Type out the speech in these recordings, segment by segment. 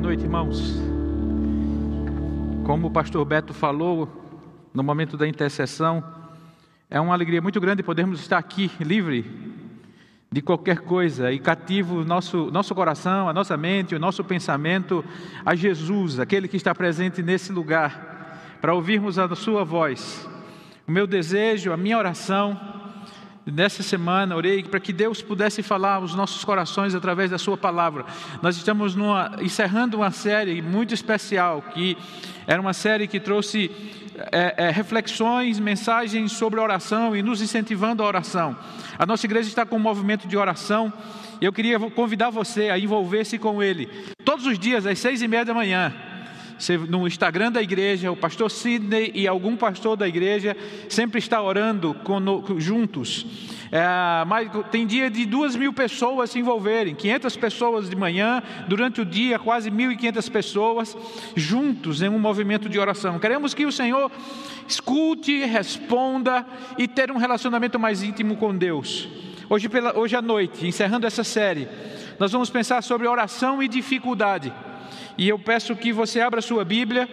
Boa noite, irmãos. Como o pastor Beto falou no momento da intercessão, é uma alegria muito grande podermos estar aqui livre de qualquer coisa e cativo nosso nosso coração, a nossa mente, o nosso pensamento a Jesus, aquele que está presente nesse lugar, para ouvirmos a sua voz. O meu desejo, a minha oração Nessa semana orei para que Deus pudesse falar aos nossos corações através da Sua palavra. Nós estamos numa, encerrando uma série muito especial, que era uma série que trouxe é, é, reflexões, mensagens sobre oração e nos incentivando a oração. A nossa igreja está com um movimento de oração e eu queria convidar você a envolver-se com ele. Todos os dias, às seis e meia da manhã, no Instagram da igreja, o pastor Sidney e algum pastor da igreja sempre está orando juntos. É, mas tem dia de duas mil pessoas se envolverem, 500 pessoas de manhã, durante o dia quase 1.500 pessoas juntos em um movimento de oração. Queremos que o Senhor escute, responda e ter um relacionamento mais íntimo com Deus. Hoje, pela, hoje à noite, encerrando essa série, nós vamos pensar sobre oração e dificuldade. E eu peço que você abra sua Bíblia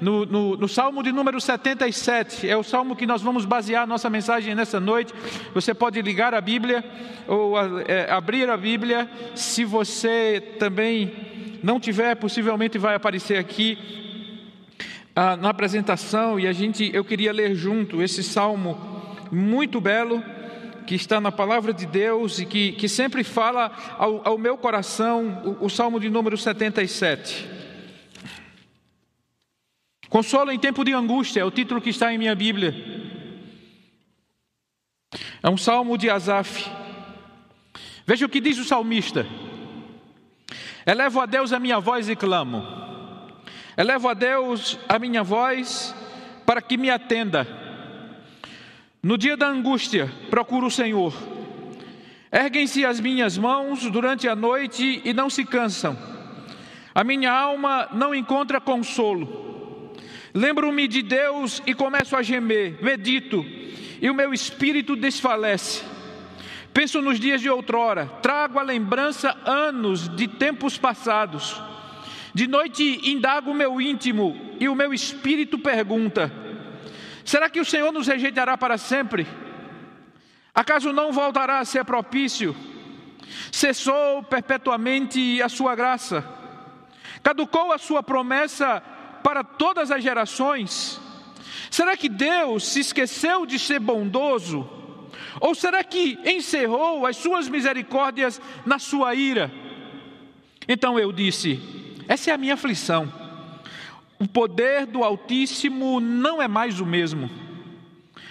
no, no, no, Salmo de número 77, é o salmo que nós vamos basear a nossa mensagem nessa noite. Você pode ligar a Bíblia ou é, abrir a Bíblia. Se você também não tiver, possivelmente vai aparecer aqui ah, na apresentação. E a gente, eu queria ler junto esse salmo muito belo que está na palavra de Deus e que, que sempre fala ao, ao meu coração, o, o Salmo de número 77. Consolo em tempo de angústia é o título que está em minha Bíblia. É um salmo de Asaf. Veja o que diz o salmista: Elevo a Deus a minha voz e clamo. Elevo a Deus a minha voz para que me atenda. No dia da angústia, procuro o Senhor. Erguem-se as minhas mãos durante a noite e não se cansam. A minha alma não encontra consolo. Lembro-me de Deus e começo a gemer, medito, e o meu espírito desfalece. Penso nos dias de outrora, trago à lembrança anos de tempos passados. De noite indago o meu íntimo e o meu espírito pergunta: Será que o Senhor nos rejeitará para sempre? Acaso não voltará a ser propício? Cessou perpetuamente a sua graça? Caducou a sua promessa para todas as gerações? Será que Deus se esqueceu de ser bondoso? Ou será que encerrou as suas misericórdias na sua ira? Então eu disse: essa é a minha aflição o poder do Altíssimo não é mais o mesmo.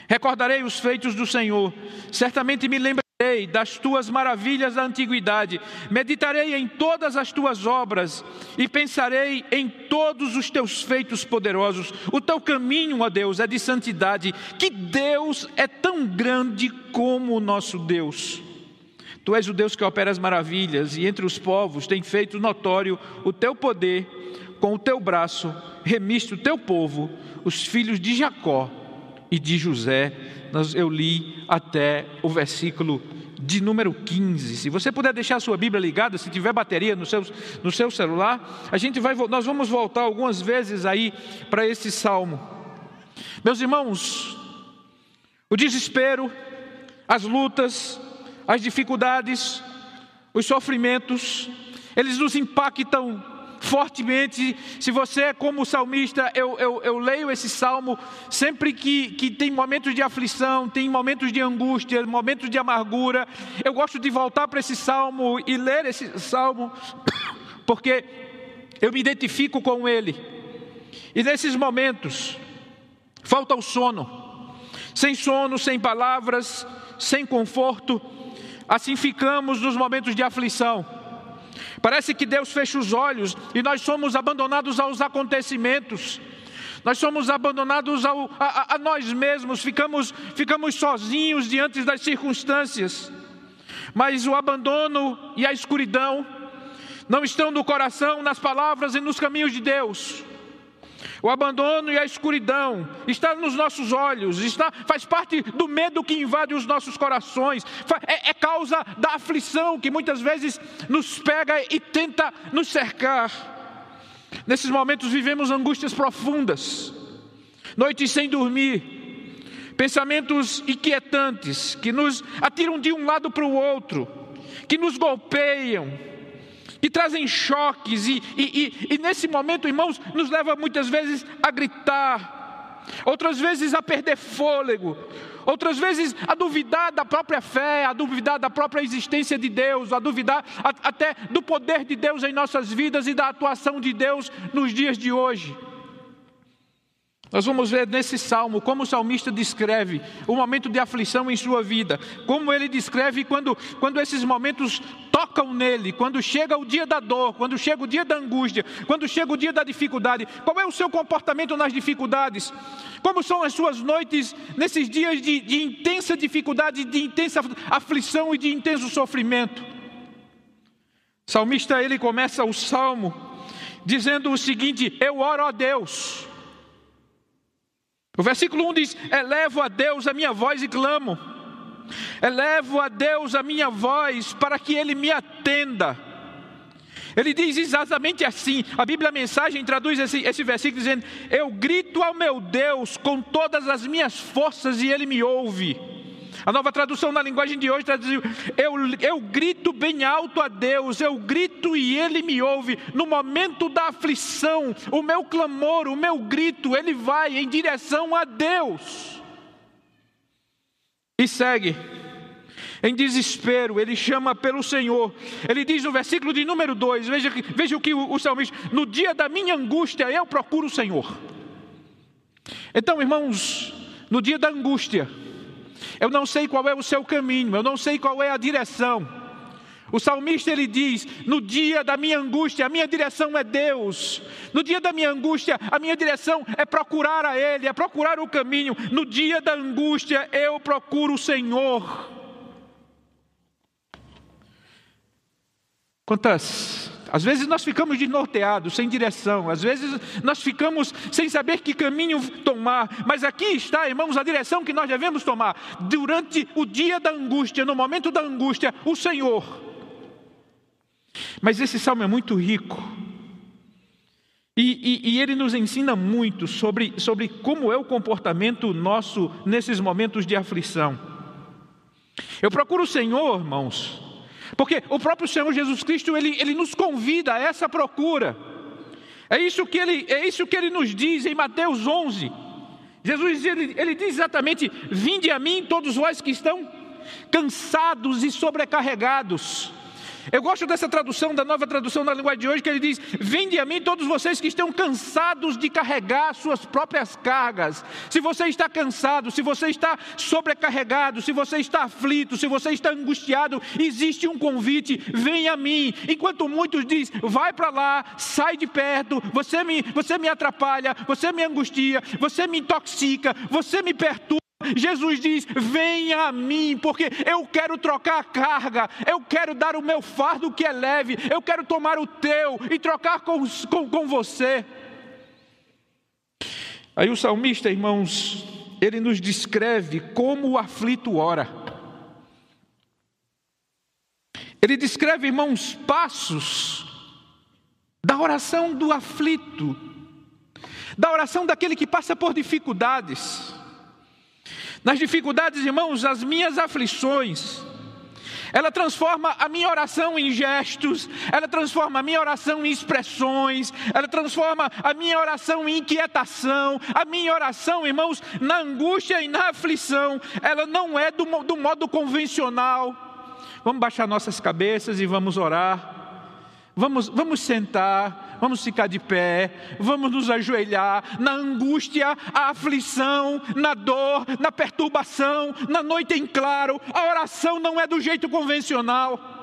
Recordarei os feitos do Senhor, certamente me lembrarei das tuas maravilhas da antiguidade, meditarei em todas as tuas obras e pensarei em todos os teus feitos poderosos. O teu caminho, ó Deus, é de santidade, que Deus é tão grande como o nosso Deus. Tu és o Deus que opera as maravilhas e entre os povos tem feito notório o teu poder com o teu braço remiste o teu povo, os filhos de Jacó e de José. Eu li até o versículo de número 15. Se você puder deixar a sua Bíblia ligada, se tiver bateria no seu, no seu celular, a gente vai, nós vamos voltar algumas vezes aí para esse salmo. Meus irmãos, o desespero, as lutas, as dificuldades, os sofrimentos, eles nos impactam fortemente. Se você é como salmista, eu, eu, eu leio esse salmo sempre que, que tem momentos de aflição, tem momentos de angústia, momentos de amargura. Eu gosto de voltar para esse salmo e ler esse salmo, porque eu me identifico com ele. E nesses momentos, falta o sono. Sem sono, sem palavras, sem conforto, assim ficamos nos momentos de aflição. Parece que Deus fecha os olhos e nós somos abandonados aos acontecimentos. Nós somos abandonados ao, a, a, nós mesmos, ficamos, ficamos sozinhos diante das circunstâncias. Mas o abandono e a escuridão não estão no coração, nas palavras e nos caminhos de Deus. O abandono e a escuridão está nos nossos olhos, está, faz parte do medo que invade os nossos corações, é, é causa da aflição que muitas vezes nos pega e tenta nos cercar. Nesses momentos vivemos angústias profundas, noites sem dormir, pensamentos inquietantes que nos atiram de um lado para o outro, que nos golpeiam, que trazem choques, e, e, e, e nesse momento, irmãos, nos leva muitas vezes a gritar, outras vezes a perder fôlego, outras vezes a duvidar da própria fé, a duvidar da própria existência de Deus, a duvidar até do poder de Deus em nossas vidas e da atuação de Deus nos dias de hoje. Nós vamos ver nesse salmo como o salmista descreve o momento de aflição em sua vida, como ele descreve quando, quando esses momentos tocam nele, quando chega o dia da dor, quando chega o dia da angústia, quando chega o dia da dificuldade. Qual é o seu comportamento nas dificuldades? Como são as suas noites nesses dias de, de intensa dificuldade, de intensa aflição e de intenso sofrimento? O salmista ele começa o salmo dizendo o seguinte: Eu oro a Deus. O versículo 1 diz: Elevo a Deus a minha voz e clamo. Elevo a Deus a minha voz para que Ele me atenda. Ele diz exatamente assim. A Bíblia a Mensagem traduz esse, esse versículo dizendo: Eu grito ao meu Deus com todas as minhas forças e Ele me ouve. A nova tradução na linguagem de hoje traduz: eu, eu grito bem alto a Deus, eu grito e Ele me ouve. No momento da aflição, o meu clamor, o meu grito, ele vai em direção a Deus. E segue. Em desespero, ele chama pelo Senhor. Ele diz no versículo de número 2: veja, veja o que o, o salmista, no dia da minha angústia, eu procuro o Senhor. Então, irmãos, no dia da angústia, eu não sei qual é o seu caminho, eu não sei qual é a direção. O salmista ele diz: No dia da minha angústia, a minha direção é Deus. No dia da minha angústia, a minha direção é procurar a Ele, é procurar o caminho. No dia da angústia, eu procuro o Senhor. Quantas às vezes nós ficamos desnorteados, sem direção, às vezes nós ficamos sem saber que caminho tomar, mas aqui está, irmãos, a direção que nós devemos tomar. Durante o dia da angústia, no momento da angústia, o Senhor. Mas esse salmo é muito rico, e, e, e, ele nos ensina muito sobre, sobre como é o comportamento nosso nesses momentos de aflição. Eu procuro o Senhor, irmãos, porque o próprio Senhor Jesus Cristo, ele, ele nos convida a essa procura. É isso que ele, é isso que ele nos diz em Mateus 11. Jesus ele, ele diz exatamente: Vinde a mim, todos vós que estão cansados e sobrecarregados, eu gosto dessa tradução, da nova tradução da linguagem de hoje, que ele diz: Vinde a mim todos vocês que estão cansados de carregar suas próprias cargas. Se você está cansado, se você está sobrecarregado, se você está aflito, se você está angustiado, existe um convite: vem a mim. Enquanto muitos dizem: vai para lá, sai de perto, você me, você me atrapalha, você me angustia, você me intoxica, você me perturba. Jesus diz: Venha a mim, porque eu quero trocar a carga, eu quero dar o meu fardo que é leve, eu quero tomar o teu e trocar com, com, com você. Aí o salmista, irmãos, ele nos descreve como o aflito ora. Ele descreve, irmãos, passos da oração do aflito, da oração daquele que passa por dificuldades. Nas dificuldades, irmãos, as minhas aflições, ela transforma a minha oração em gestos, ela transforma a minha oração em expressões, ela transforma a minha oração em inquietação, a minha oração, irmãos, na angústia e na aflição, ela não é do, do modo convencional. Vamos baixar nossas cabeças e vamos orar. Vamos, vamos sentar, vamos ficar de pé, vamos nos ajoelhar na angústia, a aflição, na dor, na perturbação, na noite em claro. A oração não é do jeito convencional.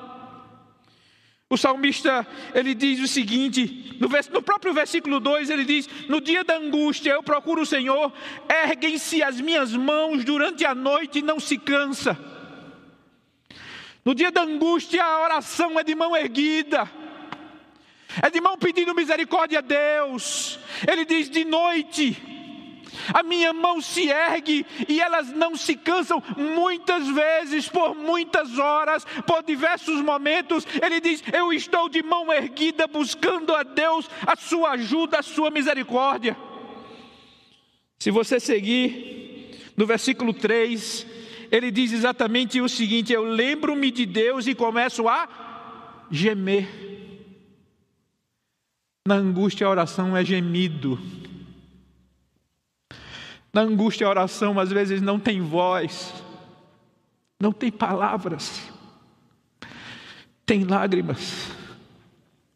O salmista, ele diz o seguinte, no, no próprio versículo 2, ele diz: No dia da angústia eu procuro o Senhor, erguem-se as minhas mãos durante a noite e não se cansa. No dia da angústia a oração é de mão erguida é de mão pedindo misericórdia a Deus. Ele diz: de noite, a minha mão se ergue e elas não se cansam muitas vezes, por muitas horas, por diversos momentos. Ele diz: Eu estou de mão erguida buscando a Deus a sua ajuda, a sua misericórdia. Se você seguir no versículo 3, ele diz exatamente o seguinte: Eu lembro-me de Deus e começo a gemer. Na angústia, a oração é gemido. Na angústia, a oração às vezes não tem voz, não tem palavras, tem lágrimas,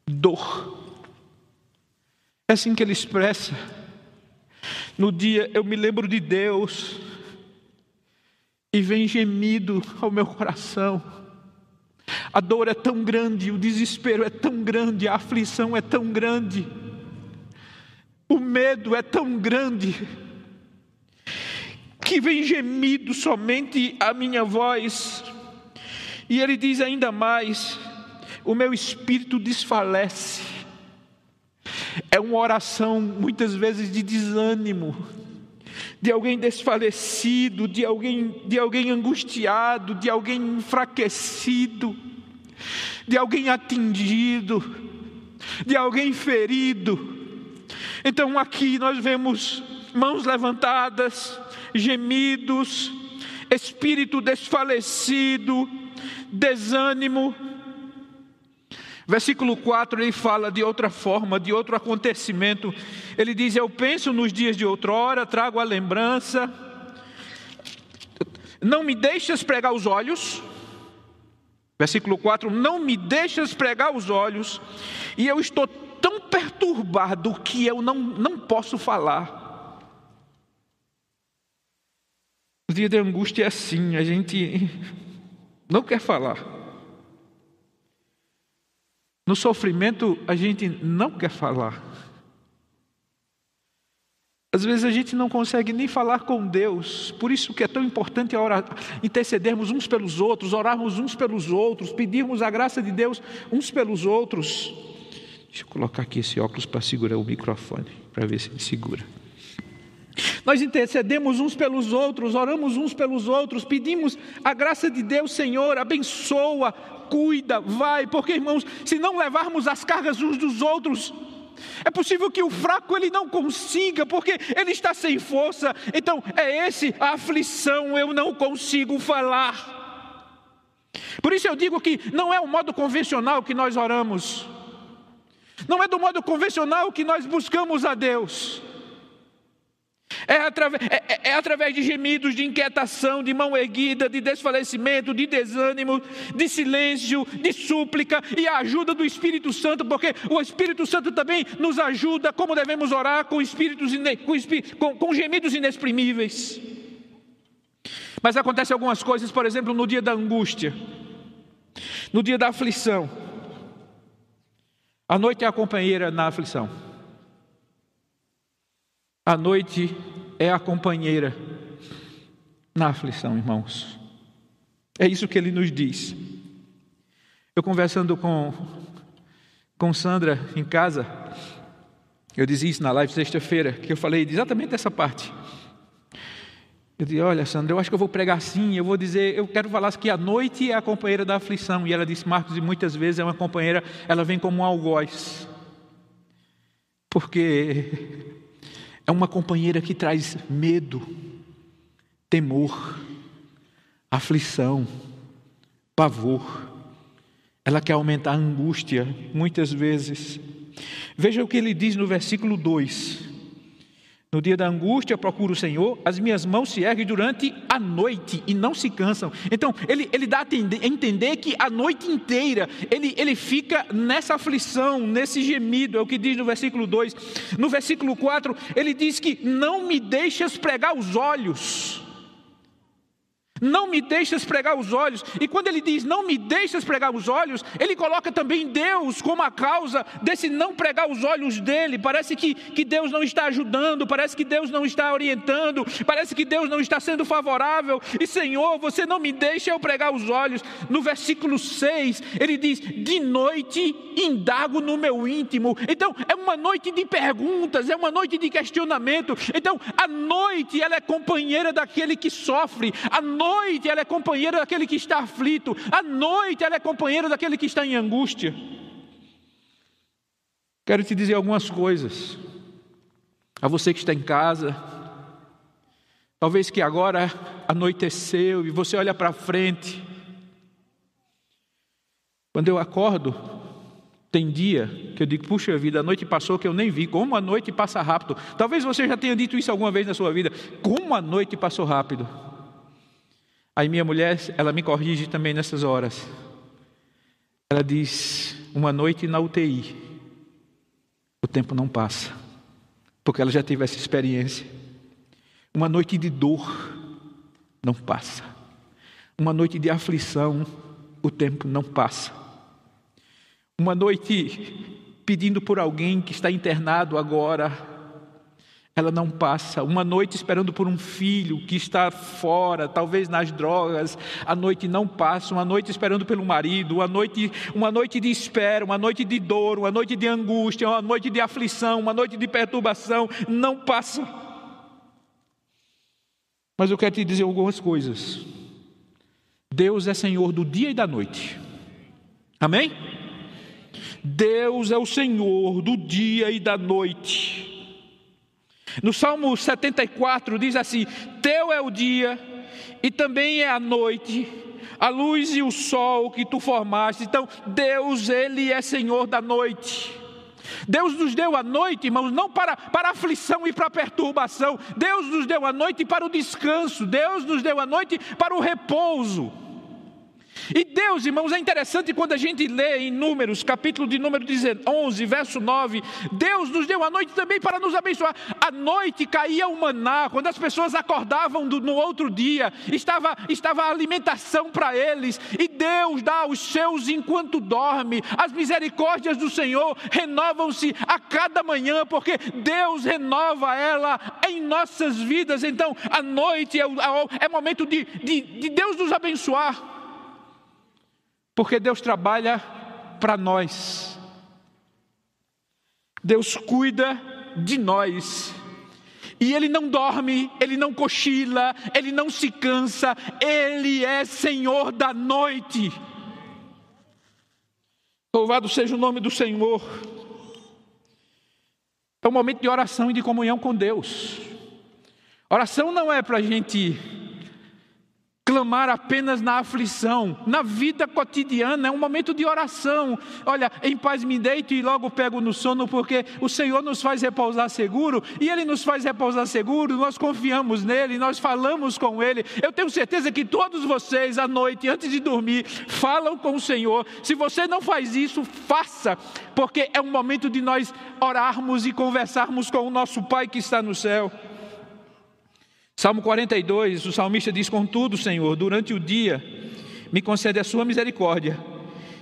dor. É assim que ele expressa. No dia eu me lembro de Deus e vem gemido ao meu coração. A dor é tão grande, o desespero é tão grande, a aflição é tão grande, o medo é tão grande que vem gemido somente a minha voz. E ele diz ainda mais: o meu espírito desfalece. É uma oração muitas vezes de desânimo, de alguém desfalecido, de alguém, de alguém angustiado, de alguém enfraquecido, de alguém atingido, de alguém ferido. Então aqui nós vemos mãos levantadas, gemidos, espírito desfalecido, desânimo. Versículo 4 ele fala de outra forma, de outro acontecimento. Ele diz: Eu penso nos dias de outrora, trago a lembrança. Não me deixas pregar os olhos. Versículo 4: Não me deixas pregar os olhos, e eu estou tão perturbado que eu não, não posso falar. O dia da angústia é assim, a gente não quer falar. No sofrimento, a gente não quer falar. Às vezes a gente não consegue nem falar com Deus, por isso que é tão importante orar, intercedermos uns pelos outros, orarmos uns pelos outros, pedirmos a graça de Deus uns pelos outros. Deixa eu colocar aqui esse óculos para segurar o microfone, para ver se ele segura. Nós intercedemos uns pelos outros, oramos uns pelos outros, pedimos a graça de Deus, Senhor, abençoa, cuida, vai, porque irmãos, se não levarmos as cargas uns dos outros, é possível que o fraco ele não consiga, porque ele está sem força. Então, é esse a aflição, eu não consigo falar. Por isso eu digo que não é o modo convencional que nós oramos. Não é do modo convencional que nós buscamos a Deus. É através, é, é, é através de gemidos, de inquietação, de mão erguida, de desfalecimento, de desânimo, de silêncio, de súplica e a ajuda do Espírito Santo, porque o Espírito Santo também nos ajuda como devemos orar com, espíritos, com, com gemidos inexprimíveis. Mas acontece algumas coisas, por exemplo, no dia da angústia, no dia da aflição. A noite é a companheira na aflição. A noite é a companheira na aflição, irmãos. É isso que ele nos diz. Eu conversando com, com Sandra em casa, eu dizia isso na live sexta-feira, que eu falei exatamente essa parte. Eu disse: Olha, Sandra, eu acho que eu vou pregar assim. Eu vou dizer, eu quero falar que a noite é a companheira da aflição. E ela disse: Marcos, e muitas vezes é uma companheira, ela vem como um algoz. Porque é uma companheira que traz medo, temor, aflição, pavor. Ela quer aumentar a angústia, muitas vezes. Veja o que ele diz no versículo 2: no dia da angústia, procuro o Senhor, as minhas mãos se erguem durante a noite e não se cansam. Então, ele, ele dá a entender que a noite inteira ele, ele fica nessa aflição, nesse gemido, é o que diz no versículo 2. No versículo 4, ele diz que não me deixas pregar os olhos. Não me deixas pregar os olhos. E quando ele diz não me deixas pregar os olhos, ele coloca também Deus como a causa desse não pregar os olhos dele. Parece que, que Deus não está ajudando, parece que Deus não está orientando, parece que Deus não está sendo favorável. E Senhor, você não me deixa eu pregar os olhos. No versículo 6, ele diz: De noite indago no meu íntimo. Então, é uma noite de perguntas, é uma noite de questionamento. Então, a noite ela é companheira daquele que sofre, a noite ela é companheira daquele que está aflito, a noite ela é companheira daquele que está em angústia. Quero te dizer algumas coisas. A você que está em casa, talvez que agora anoiteceu e você olha para frente. Quando eu acordo, tem dia que eu digo, puxa vida, a noite passou que eu nem vi. Como a noite passa rápido. Talvez você já tenha dito isso alguma vez na sua vida. Como a noite passou rápido. Aí minha mulher, ela me corrige também nessas horas. Ela diz: uma noite na UTI o tempo não passa, porque ela já teve essa experiência. Uma noite de dor não passa, uma noite de aflição, o tempo não passa. Uma noite pedindo por alguém que está internado agora, ela não passa. Uma noite esperando por um filho que está fora, talvez nas drogas, a noite não passa. Uma noite esperando pelo marido, uma noite, uma noite de espera, uma noite de dor, uma noite de angústia, uma noite de aflição, uma noite de perturbação, não passa. Mas eu quero te dizer algumas coisas. Deus é Senhor do dia e da noite. Amém? Deus é o Senhor do dia e da noite. No Salmo 74 diz assim: Teu é o dia e também é a noite, a luz e o sol que tu formaste. Então, Deus, Ele é Senhor da noite. Deus nos deu a noite, irmãos, não para, para aflição e para perturbação. Deus nos deu a noite para o descanso. Deus nos deu a noite para o repouso. E Deus, irmãos, é interessante quando a gente lê em Números, capítulo de número 11, verso 9, Deus nos deu a noite também para nos abençoar. A noite caía o maná, quando as pessoas acordavam do, no outro dia, estava, estava alimentação para eles, e Deus dá aos seus enquanto dorme. As misericórdias do Senhor renovam-se a cada manhã, porque Deus renova ela em nossas vidas. Então, a noite é, é momento de, de, de Deus nos abençoar. Porque Deus trabalha para nós. Deus cuida de nós. E Ele não dorme, Ele não cochila, Ele não se cansa, Ele é Senhor da noite. Louvado seja o nome do Senhor. É um momento de oração e de comunhão com Deus. Oração não é para a gente clamar apenas na aflição, na vida cotidiana, é um momento de oração. Olha, em paz me deito e logo pego no sono, porque o Senhor nos faz repousar seguro, e Ele nos faz repousar seguro, nós confiamos nele, nós falamos com Ele. Eu tenho certeza que todos vocês, à noite, antes de dormir, falam com o Senhor. Se você não faz isso, faça, porque é um momento de nós orarmos e conversarmos com o nosso Pai que está no céu. Salmo 42, o salmista diz: Contudo, Senhor, durante o dia me concede a sua misericórdia,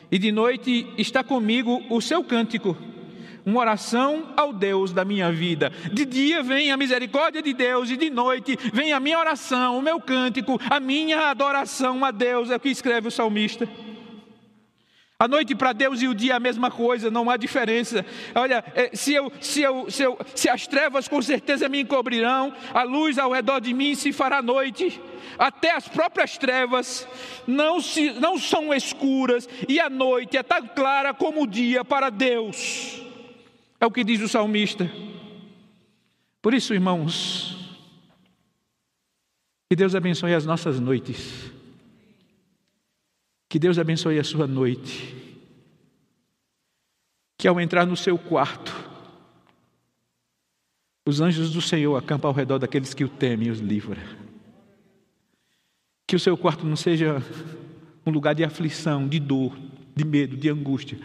e de noite está comigo o seu cântico, uma oração ao Deus da minha vida. De dia vem a misericórdia de Deus, e de noite vem a minha oração, o meu cântico, a minha adoração a Deus, é o que escreve o salmista. A noite para Deus e o dia é a mesma coisa, não há diferença. Olha, é, se, eu, se, eu, se, eu, se as trevas com certeza me encobrirão, a luz ao redor de mim se fará noite. Até as próprias trevas não, se, não são escuras, e a noite é tão clara como o dia para Deus. É o que diz o salmista. Por isso, irmãos, que Deus abençoe as nossas noites. Que Deus abençoe a sua noite. Que ao entrar no seu quarto, os anjos do Senhor acampam ao redor daqueles que o temem e os livra. Que o seu quarto não seja um lugar de aflição, de dor, de medo, de angústia,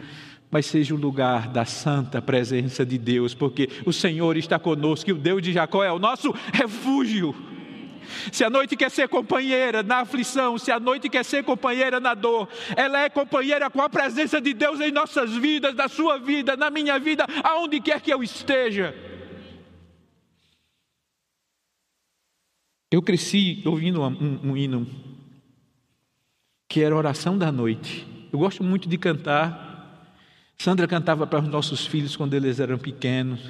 mas seja um lugar da santa presença de Deus, porque o Senhor está conosco e o Deus de Jacó é o nosso refúgio. Se a noite quer ser companheira na aflição, se a noite quer ser companheira na dor, ela é companheira com a presença de Deus em nossas vidas, na sua vida, na minha vida, aonde quer que eu esteja. Eu cresci ouvindo um, um hino que era oração da noite. Eu gosto muito de cantar. Sandra cantava para os nossos filhos quando eles eram pequenos.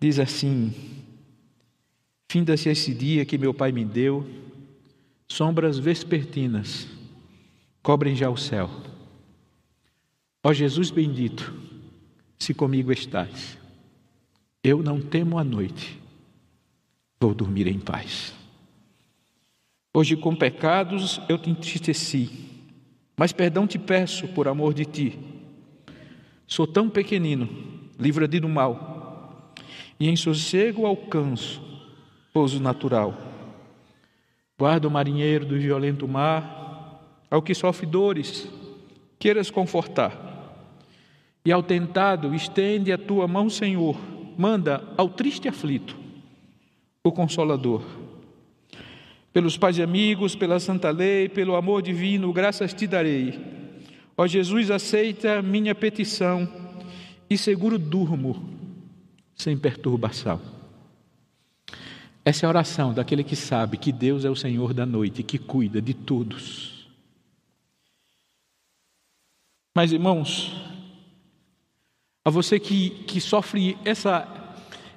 Diz assim: Finda-se esse dia que meu pai me deu, sombras vespertinas cobrem já o céu. Ó Jesus bendito, se comigo estás, eu não temo a noite, vou dormir em paz. Hoje, com pecados, eu te entristeci, mas perdão te peço por amor de ti. Sou tão pequenino, livra-te do mal, e em sossego alcanço pouso natural. Guarda o marinheiro do violento mar, ao que sofre dores, queiras confortar. E ao tentado, estende a tua mão, Senhor, manda ao triste aflito o consolador. Pelos pais e amigos, pela santa lei, pelo amor divino, graças te darei. Ó Jesus, aceita minha petição e seguro durmo sem perturbação. Essa é a oração daquele que sabe que Deus é o Senhor da noite, que cuida de todos. Mas, irmãos, a você que, que sofre essa,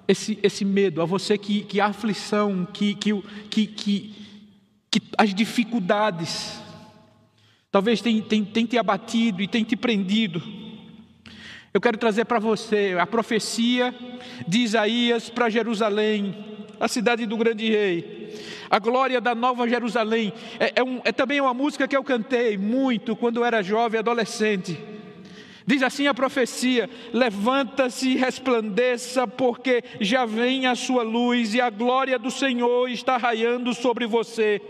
esse, esse medo, a você que, que a aflição, que, que, que, que, que as dificuldades, talvez tem, tem, tem te abatido e tem te prendido. Eu quero trazer para você a profecia de Isaías para Jerusalém, a cidade do grande rei. A glória da nova Jerusalém. É, é, um, é também uma música que eu cantei muito quando era jovem, adolescente. Diz assim a profecia: Levanta-se e resplandeça, porque já vem a sua luz e a glória do Senhor está raiando sobre você.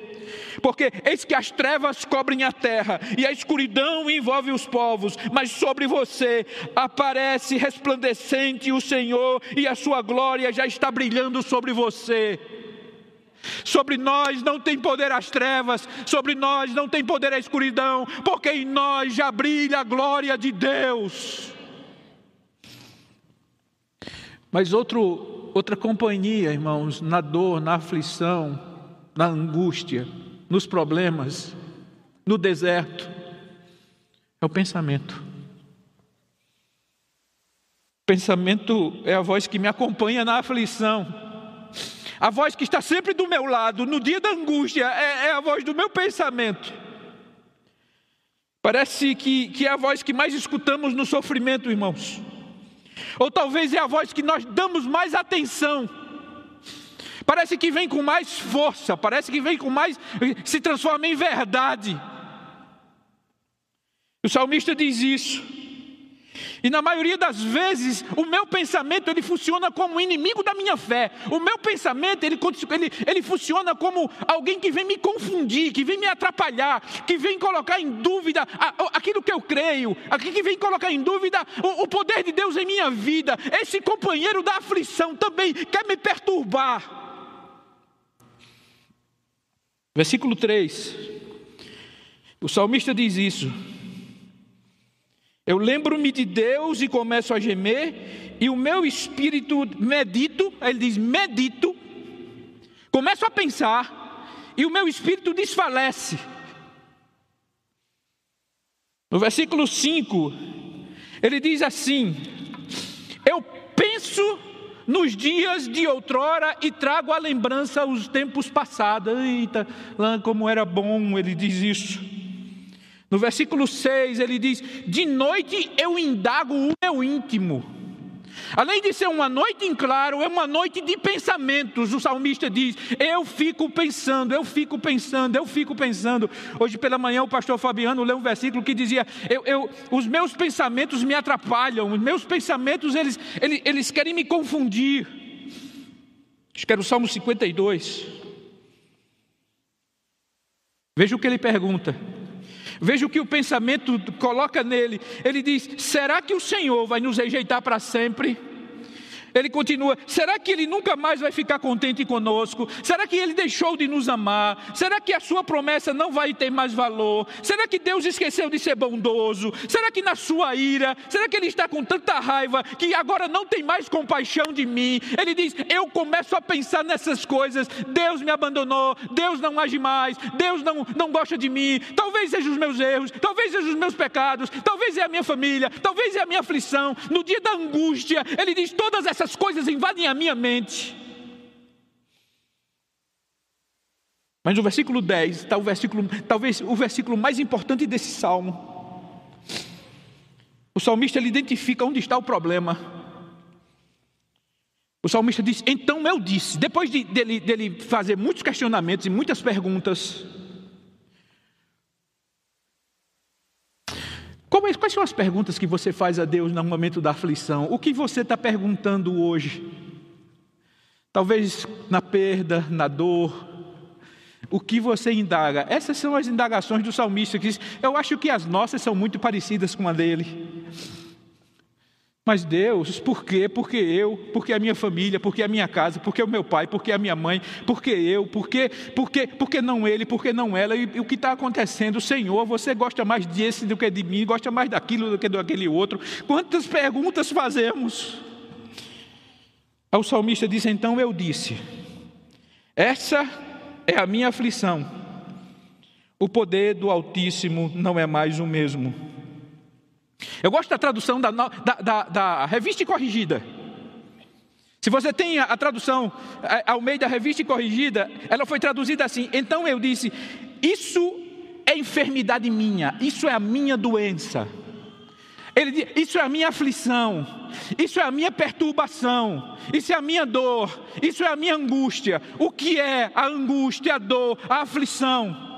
Porque eis que as trevas cobrem a terra e a escuridão envolve os povos, mas sobre você aparece resplandecente o Senhor e a sua glória já está brilhando sobre você. Sobre nós não tem poder as trevas, sobre nós não tem poder a escuridão, porque em nós já brilha a glória de Deus. Mas outro, outra companhia, irmãos, na dor, na aflição, na angústia, nos problemas, no deserto, é o pensamento. Pensamento é a voz que me acompanha na aflição. A voz que está sempre do meu lado, no dia da angústia, é, é a voz do meu pensamento. Parece que, que é a voz que mais escutamos no sofrimento, irmãos. Ou talvez é a voz que nós damos mais atenção. Parece que vem com mais força, parece que vem com mais. se transforma em verdade. O salmista diz isso. E na maioria das vezes, o meu pensamento ele funciona como inimigo da minha fé. O meu pensamento ele, ele, ele funciona como alguém que vem me confundir, que vem me atrapalhar, que vem colocar em dúvida aquilo que eu creio, aquilo que vem colocar em dúvida o, o poder de Deus em minha vida. Esse companheiro da aflição também quer me perturbar. Versículo 3. O salmista diz isso. Eu lembro-me de Deus e começo a gemer, e o meu espírito medito, ele diz medito, começo a pensar, e o meu espírito desfalece. No versículo 5, ele diz assim: Eu penso nos dias de outrora e trago à lembrança os tempos passados. Eita, como era bom, ele diz isso. No versículo 6 ele diz: De noite eu indago o meu íntimo. Além de ser uma noite em claro, é uma noite de pensamentos. O salmista diz: Eu fico pensando, eu fico pensando, eu fico pensando. Hoje pela manhã o pastor Fabiano leu um versículo que dizia: eu, eu, Os meus pensamentos me atrapalham, os meus pensamentos eles, eles, eles querem me confundir. Acho que era o Salmo 52. Veja o que ele pergunta. Veja o que o pensamento coloca nele. Ele diz: será que o Senhor vai nos rejeitar para sempre? Ele continua: será que ele nunca mais vai ficar contente conosco? Será que ele deixou de nos amar? Será que a sua promessa não vai ter mais valor? Será que Deus esqueceu de ser bondoso? Será que na sua ira, será que ele está com tanta raiva que agora não tem mais compaixão de mim? Ele diz: eu começo a pensar nessas coisas. Deus me abandonou, Deus não age mais, Deus não, não gosta de mim. Talvez sejam os meus erros, talvez sejam os meus pecados, talvez é a minha família, talvez é a minha aflição. No dia da angústia, ele diz: todas essas essas coisas invadem a minha mente. Mas no versículo 10 está o versículo, talvez o versículo mais importante desse salmo. O salmista ele identifica onde está o problema. O salmista diz: Então eu disse, depois de, dele, dele fazer muitos questionamentos e muitas perguntas, quais são as perguntas que você faz a Deus no momento da aflição? O que você está perguntando hoje? Talvez na perda, na dor. O que você indaga? Essas são as indagações do salmista que diz, eu acho que as nossas são muito parecidas com a dele. Mas Deus, por quê? Porque eu, porque a minha família, porque a minha casa, porque o meu pai, porque a minha mãe, porque eu, porque, porque, porque não ele, porque não ela, e, e o que está acontecendo? Senhor, você gosta mais desse do que de mim, gosta mais daquilo do que daquele outro. Quantas perguntas fazemos? Aí o salmista diz: Então eu disse, essa é a minha aflição, o poder do Altíssimo não é mais o mesmo. Eu gosto da tradução da, da, da, da revista corrigida. Se você tem a, a tradução é, ao meio da revista corrigida, ela foi traduzida assim. Então eu disse: Isso é enfermidade minha, isso é a minha doença. Ele diz: Isso é a minha aflição, isso é a minha perturbação, isso é a minha dor, isso é a minha angústia. O que é a angústia, a dor, a aflição?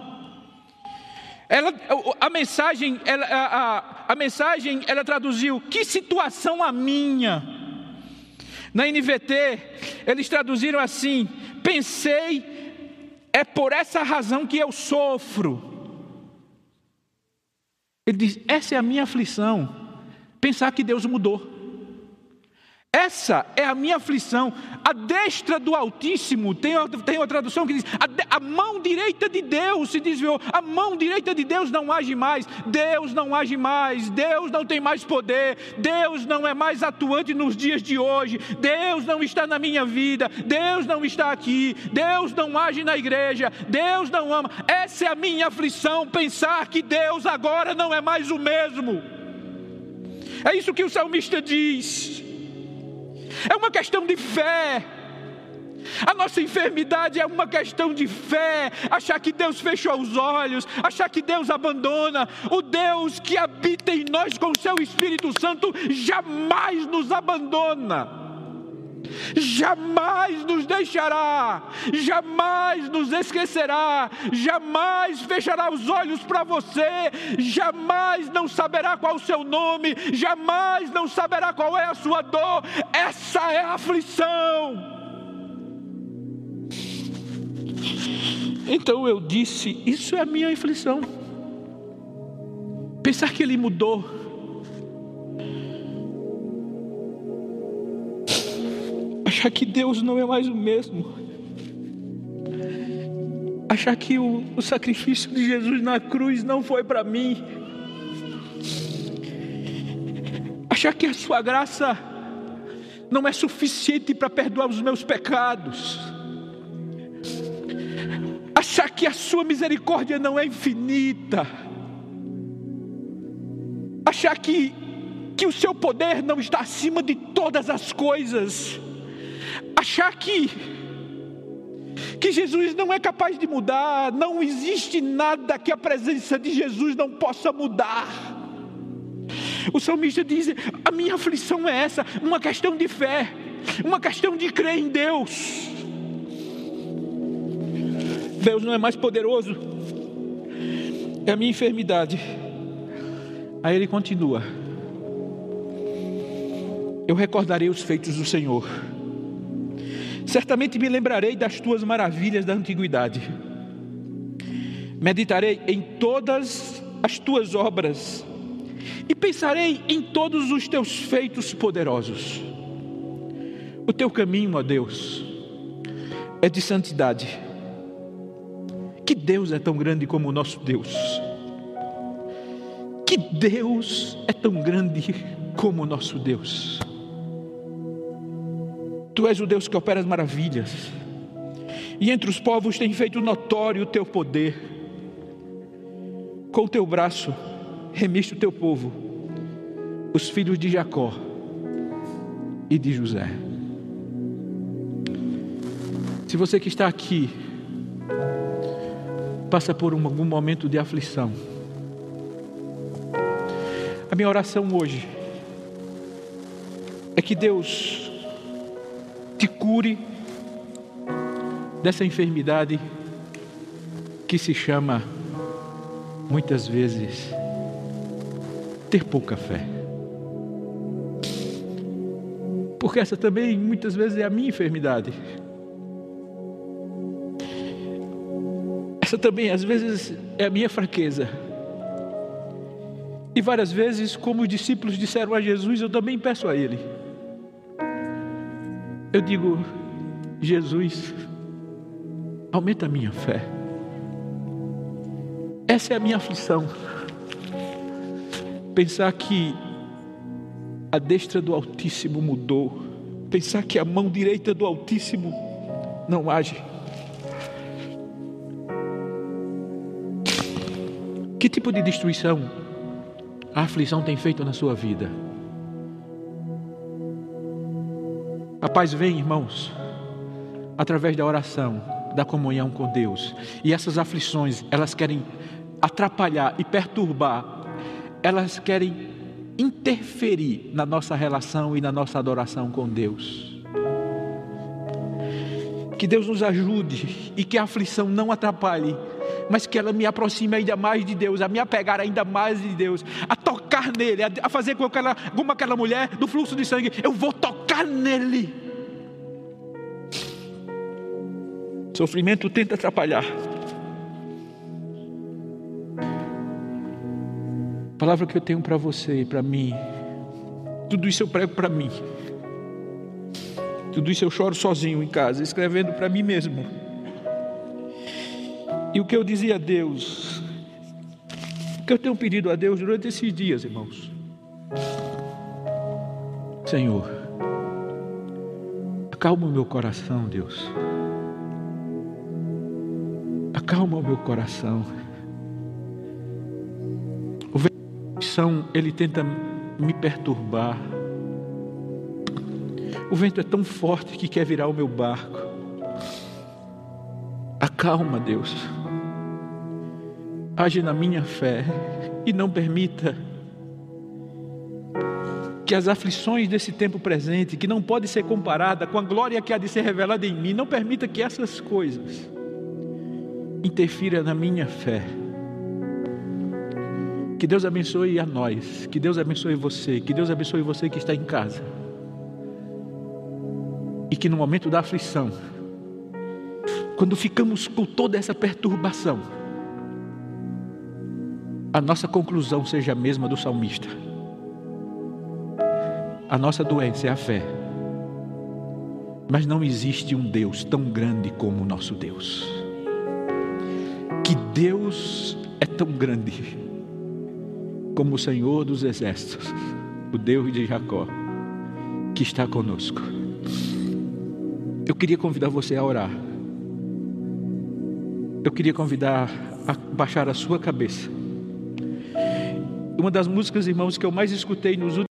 Ela, a mensagem, ela, a, a, a mensagem, ela traduziu que situação a minha. Na NVT, eles traduziram assim: pensei, é por essa razão que eu sofro. Ele diz: essa é a minha aflição. Pensar que Deus mudou. Essa é a minha aflição. A destra do Altíssimo, tem, tem uma tradução que diz: a, a, mão direita de Deus se desviou, a mão direita de Deus não age mais, Deus não age mais, Deus não tem mais poder, Deus não é mais atuante nos dias de hoje, Deus não está na minha vida, Deus não está aqui, Deus não age na igreja, Deus não ama. Essa é a minha aflição, pensar que Deus agora não é mais o mesmo. É isso que o salmista diz. É uma questão de fé. A nossa enfermidade é uma questão de fé, achar que Deus fechou os olhos, achar que Deus abandona. O Deus que habita em nós com o seu Espírito Santo jamais nos abandona jamais nos deixará, jamais nos esquecerá, jamais fechará os olhos para você, jamais não saberá qual o seu nome, jamais não saberá qual é a sua dor. Essa é a aflição. Então eu disse: Isso é a minha aflição. Pensar que ele mudou achar que Deus não é mais o mesmo, achar que o, o sacrifício de Jesus na cruz não foi para mim, achar que a Sua graça não é suficiente para perdoar os meus pecados, achar que a Sua misericórdia não é infinita, achar que, que o Seu poder não está acima de todas as coisas achar que que Jesus não é capaz de mudar, não existe nada que a presença de Jesus não possa mudar. O salmista diz: a minha aflição é essa, uma questão de fé, uma questão de crer em Deus. Deus não é mais poderoso, é a minha enfermidade. Aí ele continua: Eu recordarei os feitos do Senhor Certamente me lembrarei das tuas maravilhas da antiguidade. Meditarei em todas as tuas obras e pensarei em todos os teus feitos poderosos. O teu caminho, ó Deus, é de santidade. Que Deus é tão grande como o nosso Deus. Que Deus é tão grande como o nosso Deus. Tu és o Deus que opera as maravilhas, e entre os povos tem feito notório o teu poder. Com o teu braço remiste o teu povo, os filhos de Jacó e de José. Se você que está aqui passa por um, algum momento de aflição, a minha oração hoje é que Deus cure dessa enfermidade que se chama, muitas vezes, ter pouca fé. Porque essa também, muitas vezes, é a minha enfermidade. Essa também, às vezes, é a minha fraqueza. E várias vezes, como os discípulos disseram a Jesus, eu também peço a Ele. Eu digo, Jesus, aumenta a minha fé. Essa é a minha aflição. Pensar que a destra do Altíssimo mudou. Pensar que a mão direita do Altíssimo não age. Que tipo de destruição a aflição tem feito na sua vida? Paz vem, irmãos, através da oração, da comunhão com Deus. E essas aflições, elas querem atrapalhar e perturbar, elas querem interferir na nossa relação e na nossa adoração com Deus. Que Deus nos ajude e que a aflição não atrapalhe, mas que ela me aproxime ainda mais de Deus, a me apegar ainda mais de Deus, a tocar nele, a fazer com aquela, como aquela mulher do fluxo de sangue, eu vou tocar nele. Sofrimento tenta atrapalhar. A palavra que eu tenho para você e para mim, tudo isso eu prego para mim. Tudo isso eu choro sozinho em casa, escrevendo para mim mesmo. E o que eu dizia a Deus, o que eu tenho pedido a Deus durante esses dias, irmãos. Senhor, acalma o meu coração, Deus acalma o meu coração. O vento ele tenta me perturbar. O vento é tão forte que quer virar o meu barco. Acalma, Deus. Age na minha fé e não permita que as aflições desse tempo presente, que não pode ser comparada com a glória que há de ser revelada em mim, não permita que essas coisas interfira na minha fé. Que Deus abençoe a nós, que Deus abençoe você, que Deus abençoe você que está em casa. E que no momento da aflição, quando ficamos com toda essa perturbação, a nossa conclusão seja a mesma do salmista. A nossa doença é a fé. Mas não existe um Deus tão grande como o nosso Deus que Deus é tão grande como o Senhor dos Exércitos, o Deus de Jacó, que está conosco. Eu queria convidar você a orar. Eu queria convidar a baixar a sua cabeça. Uma das músicas, irmãos, que eu mais escutei nos últimos